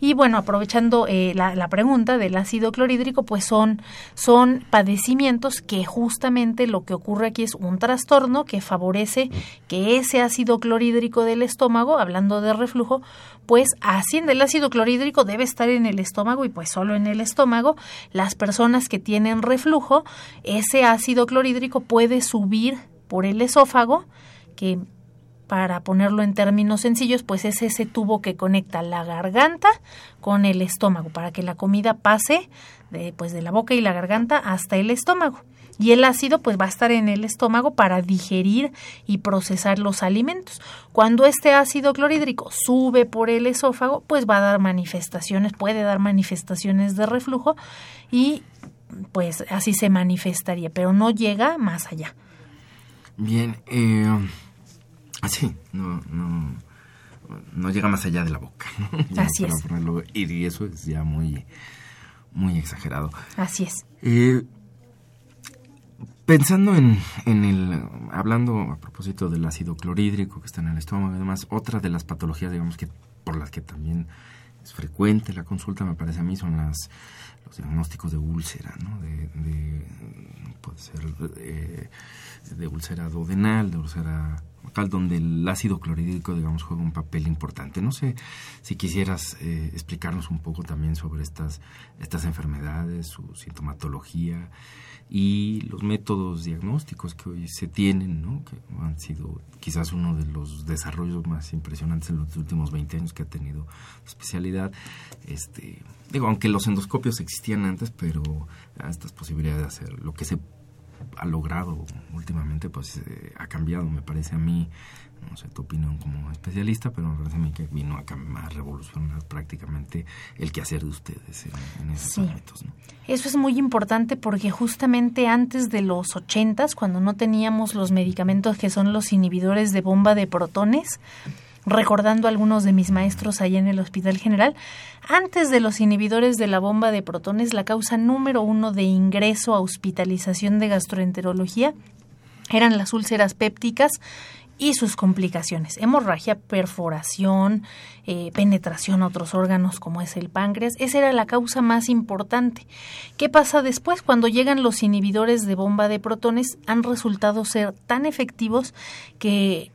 Y bueno, aprovechando eh, la, la pregunta del ácido clorhídrico, pues son, son padecimientos que justamente lo que ocurre aquí es un trastorno que favorece que ese ácido clorhídrico del estómago, hablando de reflujo, pues asciende. El ácido clorhídrico debe estar en el estómago y pues solo en el estómago. Las personas que tienen reflujo, ese ácido clorhídrico puede subir por el esófago, que para ponerlo en términos sencillos, pues es ese tubo que conecta la garganta con el estómago, para que la comida pase de, pues de la boca y la garganta hasta el estómago. Y el ácido pues va a estar en el estómago para digerir y procesar los alimentos. Cuando este ácido clorhídrico sube por el esófago, pues va a dar manifestaciones, puede dar manifestaciones de reflujo y pues así se manifestaría, pero no llega más allá. Bien, eh, así, no, no, no llega más allá de la boca. [LAUGHS] así es. y eso es ya muy, muy exagerado. Así es. Eh, Pensando en, en, el, hablando a propósito del ácido clorhídrico que está en el estómago y demás, otra de las patologías, digamos, que por las que también es frecuente la consulta, me parece a mí, son las, los diagnósticos de úlcera, ¿no? De, puede ser de, de úlcera duodenal, de úlcera donde el ácido clorhídrico, digamos, juega un papel importante. No sé si quisieras eh, explicarnos un poco también sobre estas, estas enfermedades, su sintomatología y los métodos diagnósticos que hoy se tienen, ¿no? que han sido quizás uno de los desarrollos más impresionantes en los últimos 20 años que ha tenido la especialidad. Este, digo, aunque los endoscopios existían antes, pero estas posibilidades de hacer lo que se ha logrado últimamente, pues eh, ha cambiado, me parece a mí, no sé tu opinión como especialista, pero me parece a mí que vino a, a revolucionar prácticamente el quehacer de ustedes en, esos ámbitos. Eso es muy importante porque justamente antes de los ochentas, cuando no teníamos los medicamentos que son los inhibidores de bomba de protones, recordando algunos de mis maestros allá en el Hospital General, antes de los inhibidores de la bomba de protones, la causa número uno de ingreso a hospitalización de gastroenterología eran las úlceras pépticas y sus complicaciones, hemorragia, perforación, eh, penetración a otros órganos como es el páncreas, esa era la causa más importante. ¿Qué pasa después? Cuando llegan los inhibidores de bomba de protones han resultado ser tan efectivos que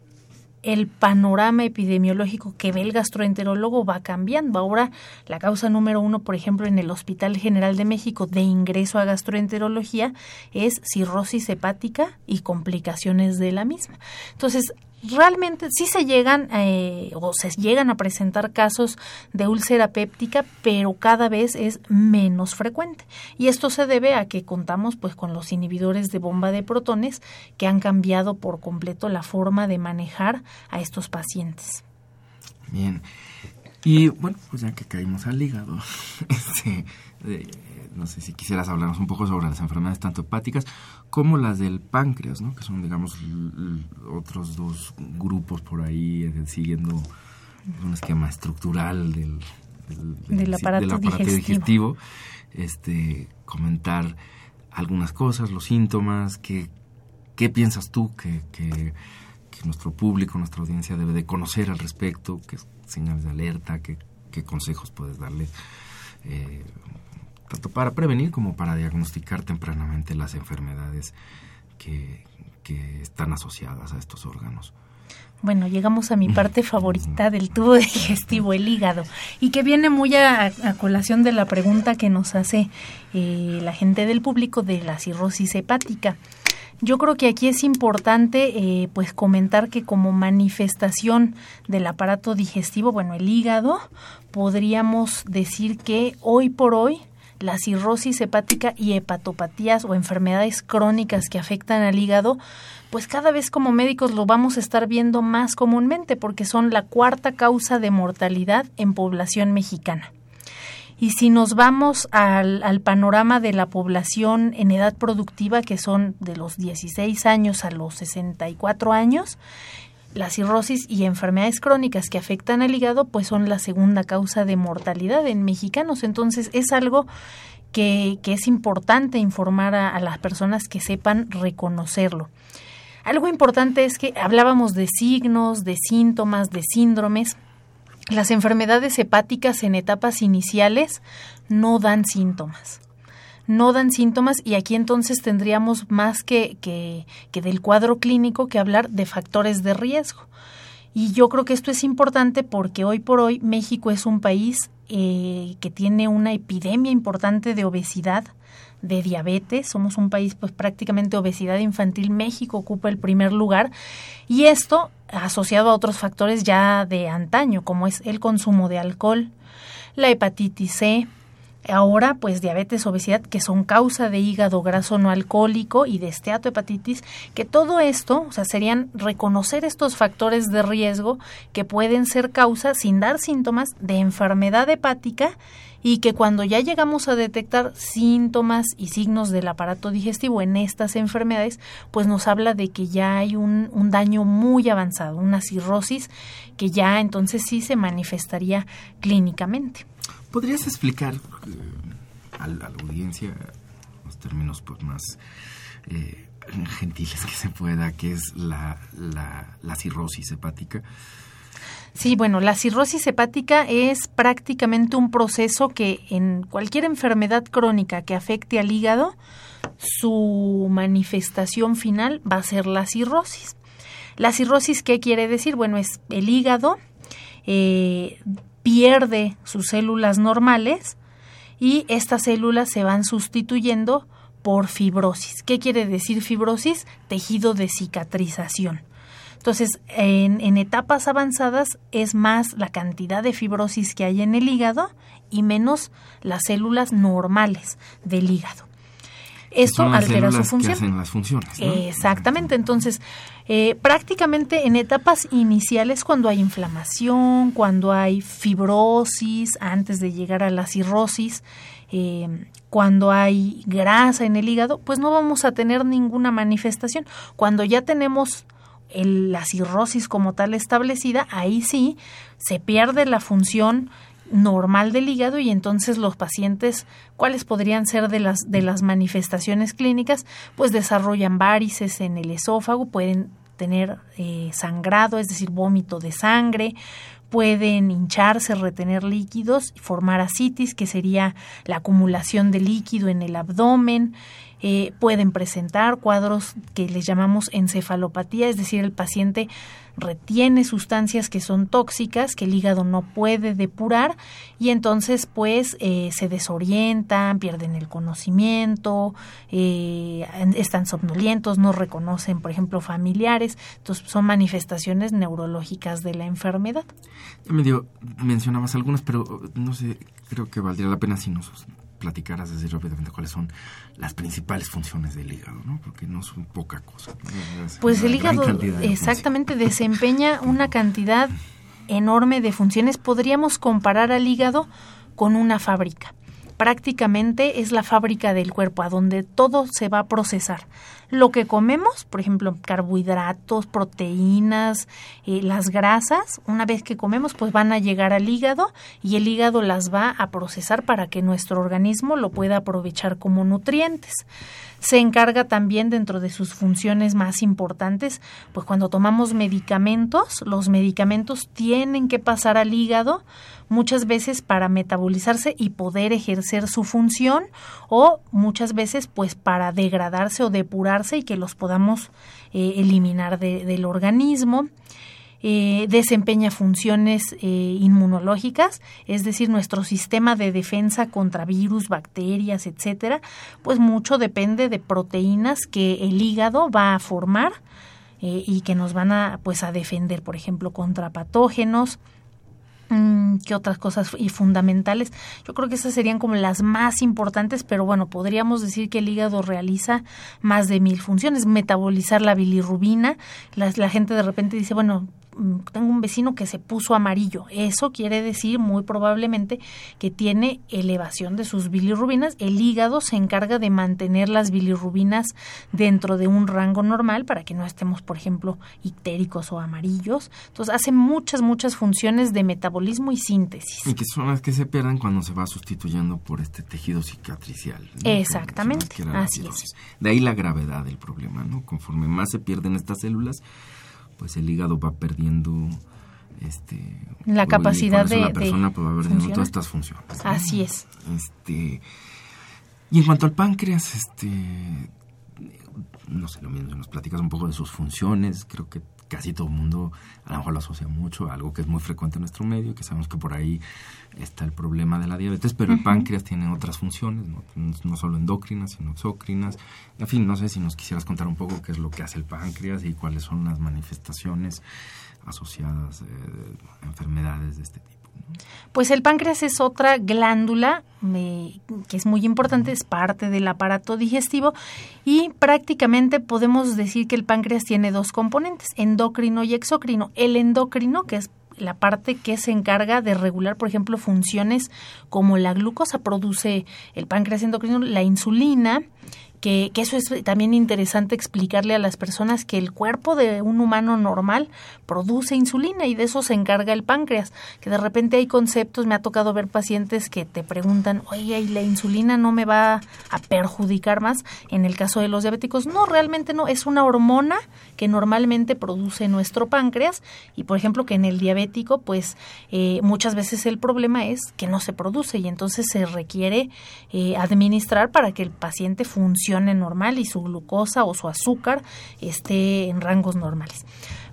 el panorama epidemiológico que ve el gastroenterólogo va cambiando. Ahora, la causa número uno, por ejemplo, en el Hospital General de México de ingreso a gastroenterología es cirrosis hepática y complicaciones de la misma. Entonces, realmente sí se llegan eh, o se llegan a presentar casos de úlcera péptica, pero cada vez es menos frecuente. Y esto se debe a que contamos pues con los inhibidores de bomba de protones que han cambiado por completo la forma de manejar a estos pacientes. Bien. Y bueno, pues ya que caímos al hígado, [LAUGHS] este, no sé si quisieras hablarnos un poco sobre las enfermedades tanto hepáticas como las del páncreas, ¿no? que son, digamos, otros dos grupos por ahí eh, siguiendo un esquema estructural del, del, aparato, digestivo. Este, comentar algunas cosas, los síntomas, qué, qué piensas tú que, que, nuestro público, nuestra audiencia debe de conocer al respecto, qué señales de alerta, qué, qué consejos puedes darle. Eh, tanto para prevenir como para diagnosticar tempranamente las enfermedades que, están asociadas a estos órganos. Bueno, llegamos a mi parte favorita del tubo digestivo, el hígado, y que viene muy a, colación de la pregunta que nos hace eh, la gente del público de la cirrosis hepática. Yo creo que aquí es importante eh, pues comentar que como manifestación del aparato digestivo, bueno, el hígado, podríamos decir que hoy por hoy la cirrosis hepática y hepatopatías o enfermedades crónicas que afectan al hígado, pues cada vez como médicos lo vamos a estar viendo más comúnmente porque son la cuarta causa de mortalidad en población mexicana. Y si nos vamos al, al, panorama de la población en edad productiva, que son de los 16 años a los 64 años, la cirrosis y enfermedades crónicas que afectan al hígado, pues son la segunda causa de mortalidad en mexicanos. Entonces es algo que, que es importante informar a, a, las personas que sepan reconocerlo. Algo importante es que hablábamos de signos, de síntomas, de síndromes. Las enfermedades hepáticas en etapas iniciales no dan síntomas no dan síntomas y aquí entonces tendríamos más que, que, que del cuadro clínico que hablar de factores de riesgo. Y yo creo que esto es importante porque hoy por hoy México es un país eh, que tiene una epidemia importante de obesidad, de diabetes. Somos un país, pues prácticamente obesidad infantil. México ocupa el primer lugar. Y esto asociado a otros factores ya de antaño, como es el consumo de alcohol, la hepatitis C, ahora pues diabetes, obesidad, que son causa de hígado graso no alcohólico y de esteatohepatitis, que todo esto, o sea, serían reconocer estos factores de riesgo que pueden ser causa sin dar síntomas de enfermedad hepática y que cuando ya llegamos a detectar síntomas y signos del aparato digestivo en estas enfermedades, pues nos habla de que ya hay un, un daño muy avanzado, una cirrosis que ya entonces sí se manifestaría clínicamente. ¿Podrías explicar eh, a, la, audiencia los términos pues, más eh, gentiles que se pueda, qué es la, la, cirrosis hepática? Sí, bueno, la cirrosis hepática es prácticamente un proceso que en cualquier enfermedad crónica que afecte al hígado, su manifestación final va a ser la cirrosis. La cirrosis, ¿qué quiere decir? Bueno, es el hígado eh, pierde sus células normales y estas células se van sustituyendo por fibrosis. ¿Qué quiere decir fibrosis? Tejido de cicatrización. Entonces, en, etapas avanzadas es más la cantidad de fibrosis que hay en el hígado y menos las células normales del hígado. Esto altera su función. las funciones. Exactamente. Entonces, eh, prácticamente en etapas iniciales, cuando hay inflamación, cuando hay fibrosis, antes de llegar a la cirrosis, eh, cuando hay grasa en el hígado, pues no vamos a tener ninguna manifestación. Cuando ya tenemos la cirrosis como tal establecida, ahí sí se pierde la función normal del hígado y entonces los pacientes, ¿cuáles podrían ser de las, de las manifestaciones clínicas? Pues desarrollan varices en el esófago, pueden tener eh, sangrado, es decir, vómito de sangre, pueden hincharse, retener líquidos, formar asitis, que sería la acumulación de líquido en el abdomen, eh, pueden presentar cuadros que les llamamos encefalopatía, es decir, el paciente retiene sustancias que son tóxicas, que el hígado no puede depurar y entonces pues eh, se desorientan, pierden el conocimiento, eh, están somnolientos, no reconocen, por ejemplo, familiares, entonces son manifestaciones neurológicas de la enfermedad. medio mencionabas algunas, pero no sé, creo que valdría la pena si nos platicaras así rápidamente cuáles son las principales funciones del hígado, ¿no? Porque no son poca cosa. pues el hígado exactamente desempeña una cantidad enorme de funciones. Podríamos comparar al hígado con una fábrica prácticamente es la fábrica del cuerpo, a donde todo se va a procesar. Lo que comemos, por ejemplo, carbohidratos, proteínas, eh, las grasas, una vez que comemos, pues van a llegar al hígado y el hígado las va a procesar para que nuestro organismo lo pueda aprovechar como nutrientes. Se encarga también dentro de sus funciones más importantes, pues cuando tomamos medicamentos, los medicamentos tienen que pasar al hígado muchas veces para metabolizarse y poder ejercer su función o muchas veces pues para degradarse o depurarse y que los podamos eh, eliminar del organismo. Eh, desempeña funciones eh, inmunológicas, es decir, nuestro sistema de defensa contra virus, bacterias, etcétera, pues mucho depende de proteínas que el hígado va a formar y que nos van a pues a defender, por ejemplo, contra patógenos, ¿Qué otras cosas y fundamentales? Yo creo que esas serían como las más importantes, pero bueno, podríamos decir que el hígado realiza más de mil funciones. Metabolizar la bilirrubina. La, la gente de repente dice, bueno, Mm, tengo un vecino que se puso amarillo. Eso quiere decir muy probablemente que tiene elevación de sus bilirrubinas. El hígado se encarga de mantener las bilirrubinas dentro de un rango normal para que no estemos, por ejemplo, ictéricos o amarillos. Entonces hace muchas, muchas funciones de metabolismo y síntesis. Y que son las que se pierden cuando se va sustituyendo por este tejido cicatricial. Exactamente. Así es. De ahí la gravedad del problema, ¿no? Conforme más se pierden estas células, pues el hígado va perdiendo este la capacidad de la persona pues, va perdiendo todas estas funciones así es. Este y en cuanto al páncreas este no sé lo mismo nos platicas un poco de sus funciones creo que casi todo el mundo a lo mejor lo asocia mucho a algo que es muy frecuente en nuestro medio, que sabemos que por ahí está el problema de la diabetes, pero el páncreas tiene otras funciones, ¿no? solo endocrinas, sino exócrinas. En fin, no sé si nos quisieras contar un poco qué es lo que hace el páncreas y cuáles son las manifestaciones asociadas eh, a enfermedades de este tipo. Pues el páncreas es otra glándula que es muy importante, es parte del aparato digestivo y prácticamente podemos decir que el páncreas tiene dos componentes, endocrino y exocrino. El endocrino, que es la parte que se encarga de regular, por ejemplo, funciones como la glucosa, produce el páncreas endocrino, la insulina, que, eso es también interesante explicarle a las personas que el cuerpo de un humano normal produce insulina y de eso se encarga el páncreas, que de repente hay conceptos, me ha tocado ver pacientes que te preguntan, oye, ¿y la insulina no me va a perjudicar más? En el caso de los diabéticos, no, realmente no, es una hormona que normalmente produce nuestro páncreas y por ejemplo que en el diabético, pues eh, muchas veces el problema es que no se produce y entonces se requiere eh, administrar para que el paciente funcione normal y su glucosa o su azúcar esté en rangos normales.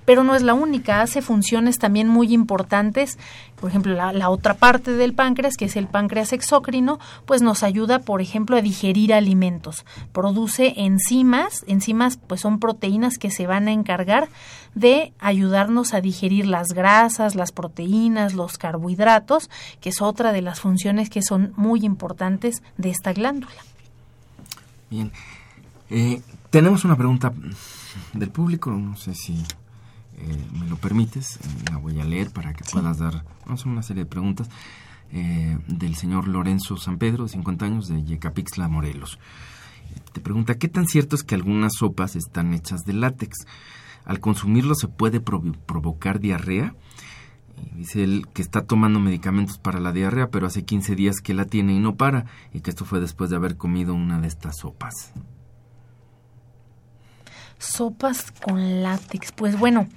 Pero no es la única, hace funciones también muy importantes. Por ejemplo, la, otra parte del páncreas, que es el páncreas exócrino, pues nos ayuda, por ejemplo, a digerir alimentos. Produce enzimas, enzimas pues son proteínas que se van a encargar de ayudarnos a digerir las grasas, las proteínas, los carbohidratos, que es otra de las funciones que son muy importantes de esta glándula. Bien. Eh, tenemos una pregunta del público, no sé si eh, me lo permites, eh, la voy a leer para que puedas dar vamos una serie de preguntas del señor Lorenzo San Pedro, de 50 años, de Yecapixla, Morelos. Te pregunta, ¿qué tan cierto es que algunas sopas están hechas de látex? ¿Al consumirlo se puede provocar diarrea? Dice él que está tomando medicamentos para la diarrea, pero hace 15 días que la tiene y no para, y que esto fue después de haber comido una de estas sopas. Sopas con látex. Pues bueno,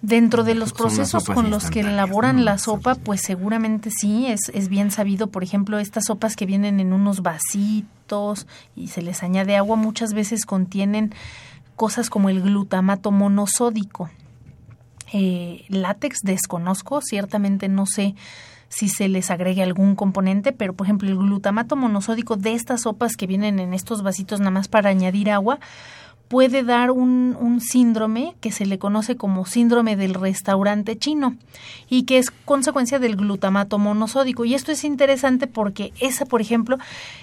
dentro de los procesos con los que elaboran la sopa, pues seguramente sí, es, es bien sabido, por ejemplo, estas sopas que vienen en unos vasitos y se les añade agua, muchas veces contienen cosas como el glutamato monosódico eh, látex desconozco, ciertamente no sé si se les agregue algún componente, pero por ejemplo el glutamato monosódico de estas sopas que vienen en estos vasitos nada más para añadir agua, puede dar un, síndrome que se le conoce como síndrome del restaurante chino y que es consecuencia del glutamato monosódico. Y esto es interesante porque esa, por ejemplo,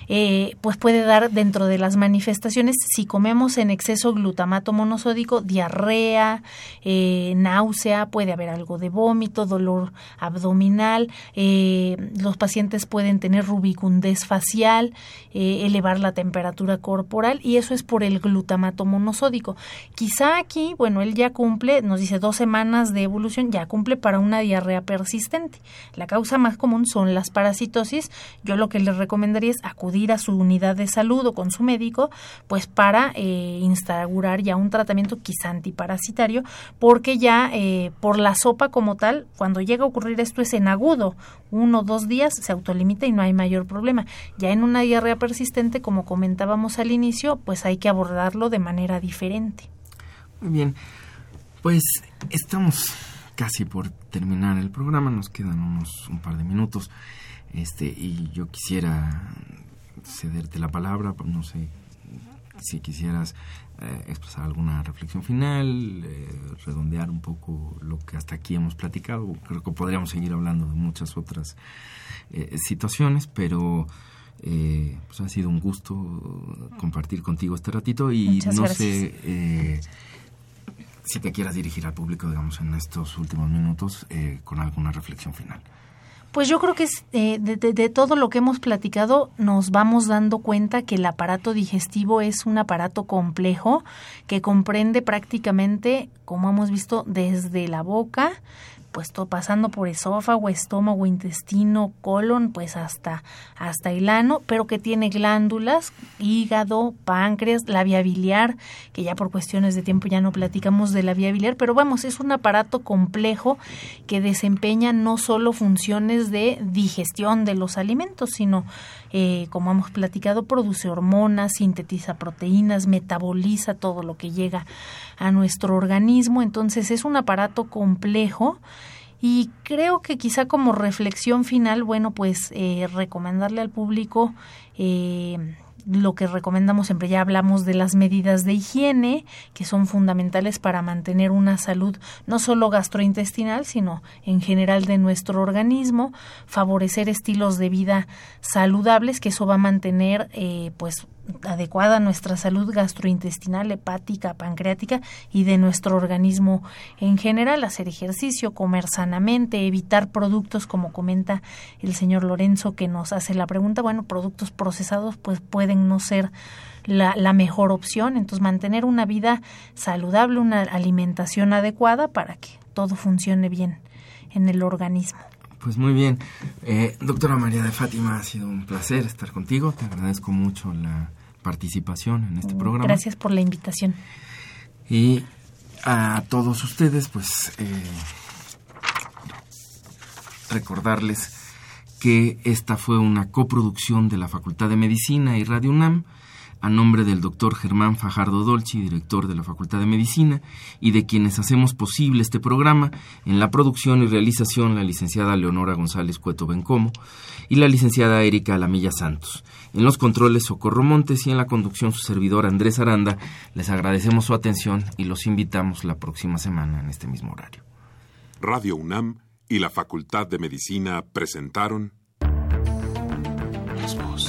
eh, pues puede dar dentro de las manifestaciones, si comemos en exceso glutamato monosódico, diarrea, eh, náusea, puede haber algo de vómito, dolor abdominal, eh, los pacientes pueden tener rubicundez facial, elevar la temperatura corporal y eso es por el glutamato monosódico monosódico. Quizá aquí, bueno, él ya cumple, nos dice dos semanas de evolución, ya cumple para una diarrea persistente. La causa más común son las parasitosis. Yo lo que le recomendaría es acudir a su unidad de salud o con su médico, pues para eh, instaurar ya un tratamiento quizá antiparasitario, porque ya eh, por la sopa como tal, cuando llega a ocurrir esto es en agudo, uno o dos días se autolimita y no hay mayor problema. Ya en una diarrea persistente, como comentábamos al inicio, pues hay que abordarlo de manera diferente. Muy bien, pues estamos casi por terminar el programa, nos quedan unos un par de minutos, este y yo quisiera cederte la palabra, no sé si quisieras eh, expresar alguna reflexión final, eh, redondear un poco lo que hasta aquí hemos platicado. Creo que podríamos seguir hablando de muchas otras eh, situaciones, pero pues ha sido un gusto compartir contigo este ratito y no sé si te quieras dirigir al público, digamos, en estos últimos minutos con alguna reflexión final. Pues yo creo que es, eh, de, todo lo que hemos platicado nos vamos dando cuenta que el aparato digestivo es un aparato complejo que comprende prácticamente, como hemos visto, desde la boca, pues todo pasando por esófago, estómago, intestino, colon, pues hasta, hasta el ano, pero que tiene glándulas, hígado, páncreas, la vía biliar, que ya por cuestiones de tiempo ya no platicamos de la vía biliar, pero vamos, es un aparato complejo que desempeña no solo funciones de digestión de los alimentos, sino, eh, como hemos platicado, produce hormonas, sintetiza proteínas, metaboliza todo lo que llega a nuestro organismo, entonces es un aparato complejo y creo que quizá como reflexión final, bueno, pues eh, recomendarle al público eh, lo que recomendamos siempre ya hablamos de las medidas de higiene que son fundamentales para mantener una salud no solo gastrointestinal sino en general de nuestro organismo favorecer estilos de vida saludables que eso va a mantener eh, pues adecuada nuestra salud gastrointestinal, hepática, pancreática y de nuestro organismo en general, hacer ejercicio, comer sanamente, evitar productos como comenta el señor Lorenzo que nos hace la pregunta, bueno, productos procesados pues pueden no ser la, la mejor opción, entonces mantener una vida saludable, una alimentación adecuada para que todo funcione bien en el organismo. Pues muy bien. Eh, doctora María de Fátima, ha sido un placer estar contigo. Te agradezco mucho la participación en este programa. Gracias por la invitación. Y a todos ustedes, pues eh, recordarles que esta fue una coproducción de la Facultad de Medicina y Radio UNAM a nombre del doctor Germán Fajardo Dolci, director de la Facultad de Medicina, y de quienes hacemos posible este programa, en la producción y realización la licenciada Leonora González Cueto Bencomo y la licenciada Erika Alamilla Santos. En los controles Socorro Montes y en la conducción su servidor Andrés Aranda, les agradecemos su atención y los invitamos la próxima semana en este mismo horario. Radio UNAM y la Facultad de Medicina presentaron Las voces. Voces.